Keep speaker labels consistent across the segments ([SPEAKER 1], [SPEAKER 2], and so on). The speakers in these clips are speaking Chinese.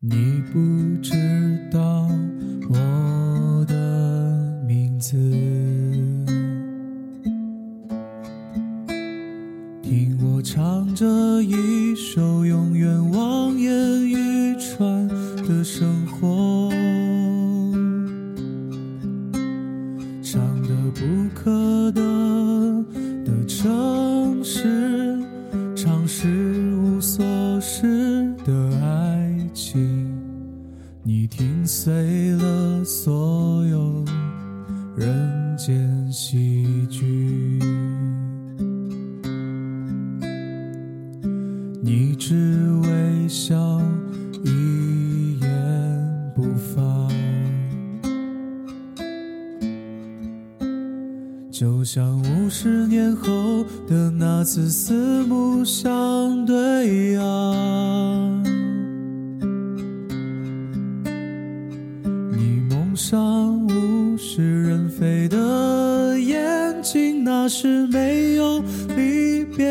[SPEAKER 1] 你不知道我的名字，听我唱着一首永远望眼欲穿的生活，唱的不可得的城市，唱是无所事的爱，你听碎了所有人间喜剧。你只微笑，一言不发，就像五十年后的那次四目相对啊。上物是人非的眼睛，那是没有离别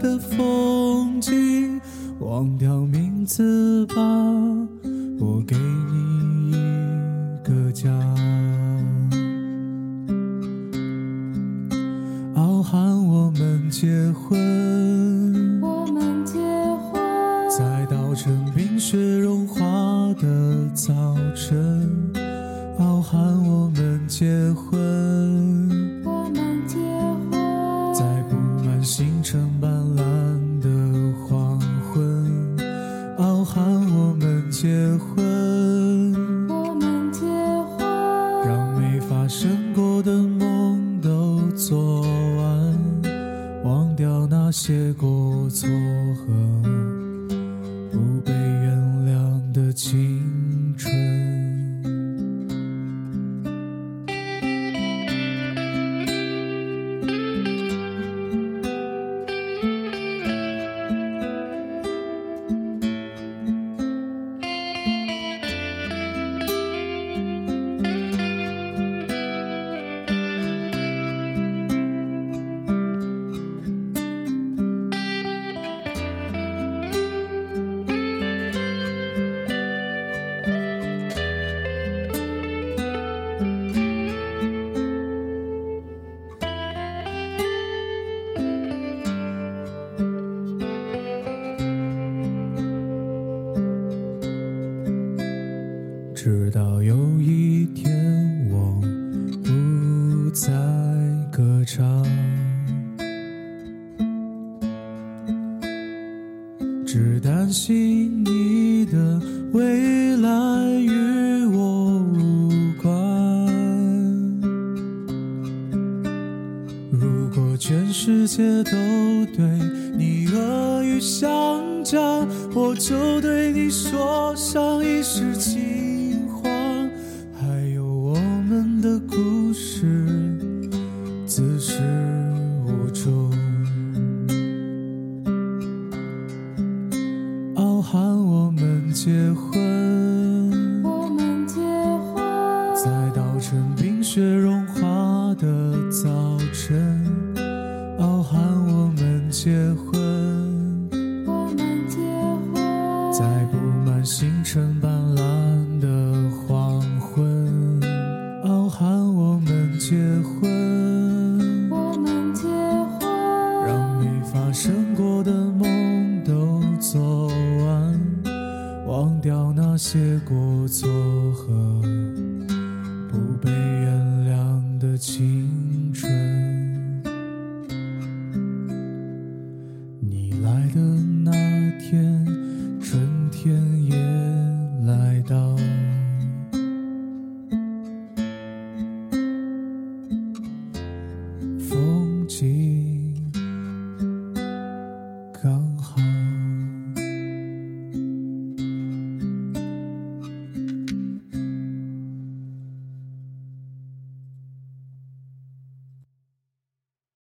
[SPEAKER 1] 的风景。忘掉名字吧，我给你一个家。傲寒我们结婚，
[SPEAKER 2] 我们结婚，
[SPEAKER 1] 在稻城冰雪融化的早晨，我们结婚，
[SPEAKER 2] 我们结婚，
[SPEAKER 1] 让没发生过的梦都做完，忘掉那些过错和不被原谅的情。直到有一天我不再歌唱，只担心你的未来与我无关。如果全世界都对你恶语相加，我就对你说上一世情故事，自始无终。傲寒我们结婚，
[SPEAKER 2] 我们结婚，
[SPEAKER 1] 在稻城冰雪融化的早晨，傲寒我们结婚，把生过的梦都做完，忘掉那些过错。